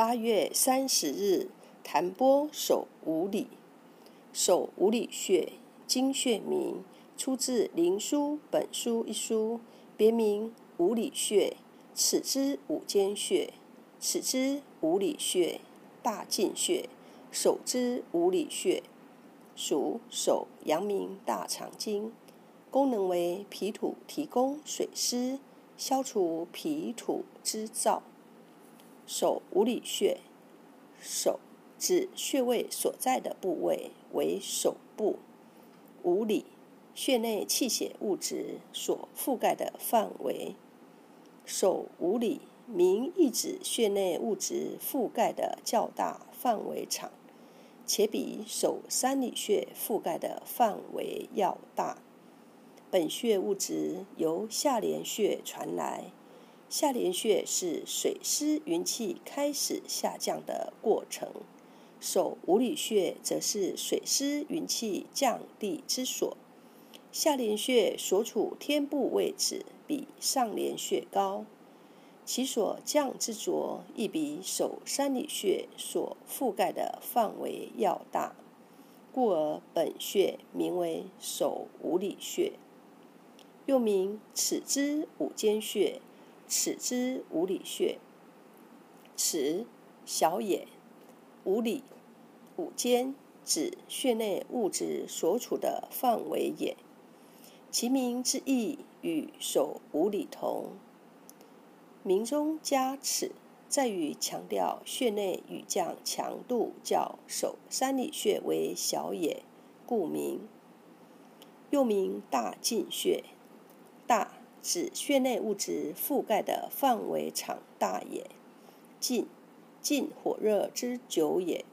八月三十日，弹拨手五里。手五里穴，经穴名，出自《灵枢·本书》一书，别名五里穴。此之五间穴，此之五里穴，大进穴，手之五里穴，属手阳明大肠经，功能为脾土提供水湿，消除脾土之燥。手五里穴，手指穴位所在的部位为手部，五里穴内气血物质所覆盖的范围。手五里名意指穴内物质覆盖的较大范围长，且比手三里穴覆盖的范围要大。本穴物质由下廉穴传来。下廉穴是水湿云气开始下降的过程，手五里穴则是水湿云气降地之所。下廉穴所处天部位置比上廉穴高，其所降之浊亦比手三里穴所覆盖的范围要大，故而本穴名为手五里穴，又名尺之五间穴。尺之五里穴，尺小也，五里五间指穴内物质所处的范围也。其名之意与手五里同，名中加尺，在于强调穴内雨降强度较手三里穴为小也，故名。又名大进穴，大。指穴内物质覆盖的范围场大也，近，近火热之久也。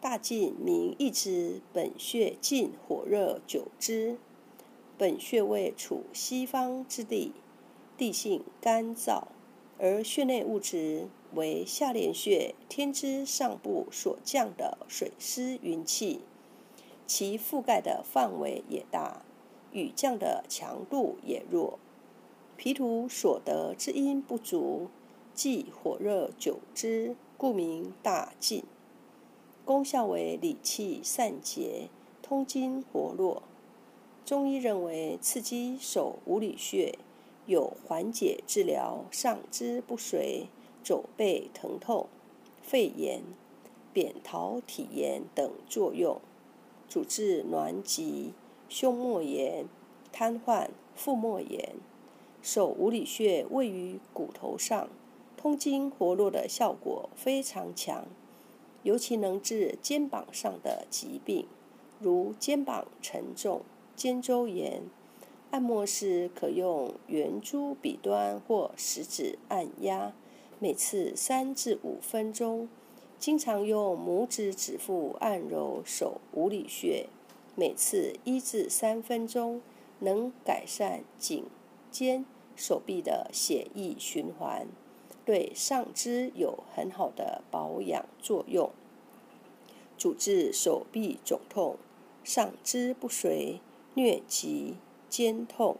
大进名一之，本穴近火热久之。本穴位处西方之地，地性干燥，而穴内物质为下廉穴天之上部所降的水湿云气，其覆盖的范围也大。雨降的强度也弱，脾土所得之阴不足，即火热久之，故名大进。功效为理气散结，通经活络。中医认为刺激手五里穴有缓解治疗上肢不遂、肘背疼痛、肺炎、扁桃体炎等作用，主治挛急。胸膜炎、瘫痪、腹膜炎，手五里穴位于骨头上，通经活络的效果非常强，尤其能治肩膀上的疾病，如肩膀沉重、肩周炎。按摩时可用圆珠笔端或食指按压，每次三至五分钟。经常用拇指指腹按揉手五里穴。每次一至三分钟，能改善颈、肩、手臂的血液循环，对上肢有很好的保养作用，主治手臂肿痛、上肢不遂、疟疾、肩痛。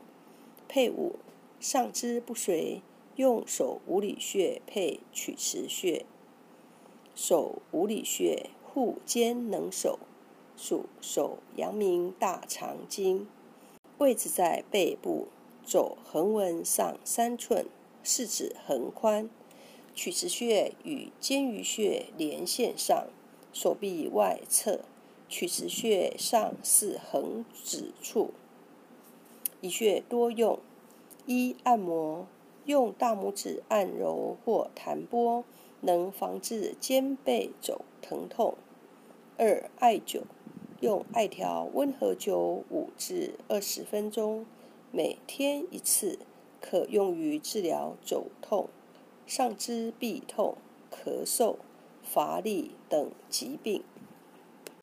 配伍上肢不遂，用手五里穴配曲池穴，手五里穴护肩能手。属手阳明大肠经，位置在背部，走横纹上三寸，四指横宽。曲池穴与肩俞穴连线上，手臂外侧。曲池穴上是横指处。一穴多用：一、按摩，用大拇指按揉或弹拨，能防治肩背肘疼痛；二、艾灸。用艾条温和灸五至二十分钟，每天一次，可用于治疗肘痛、上肢痹痛、咳嗽、乏力等疾病。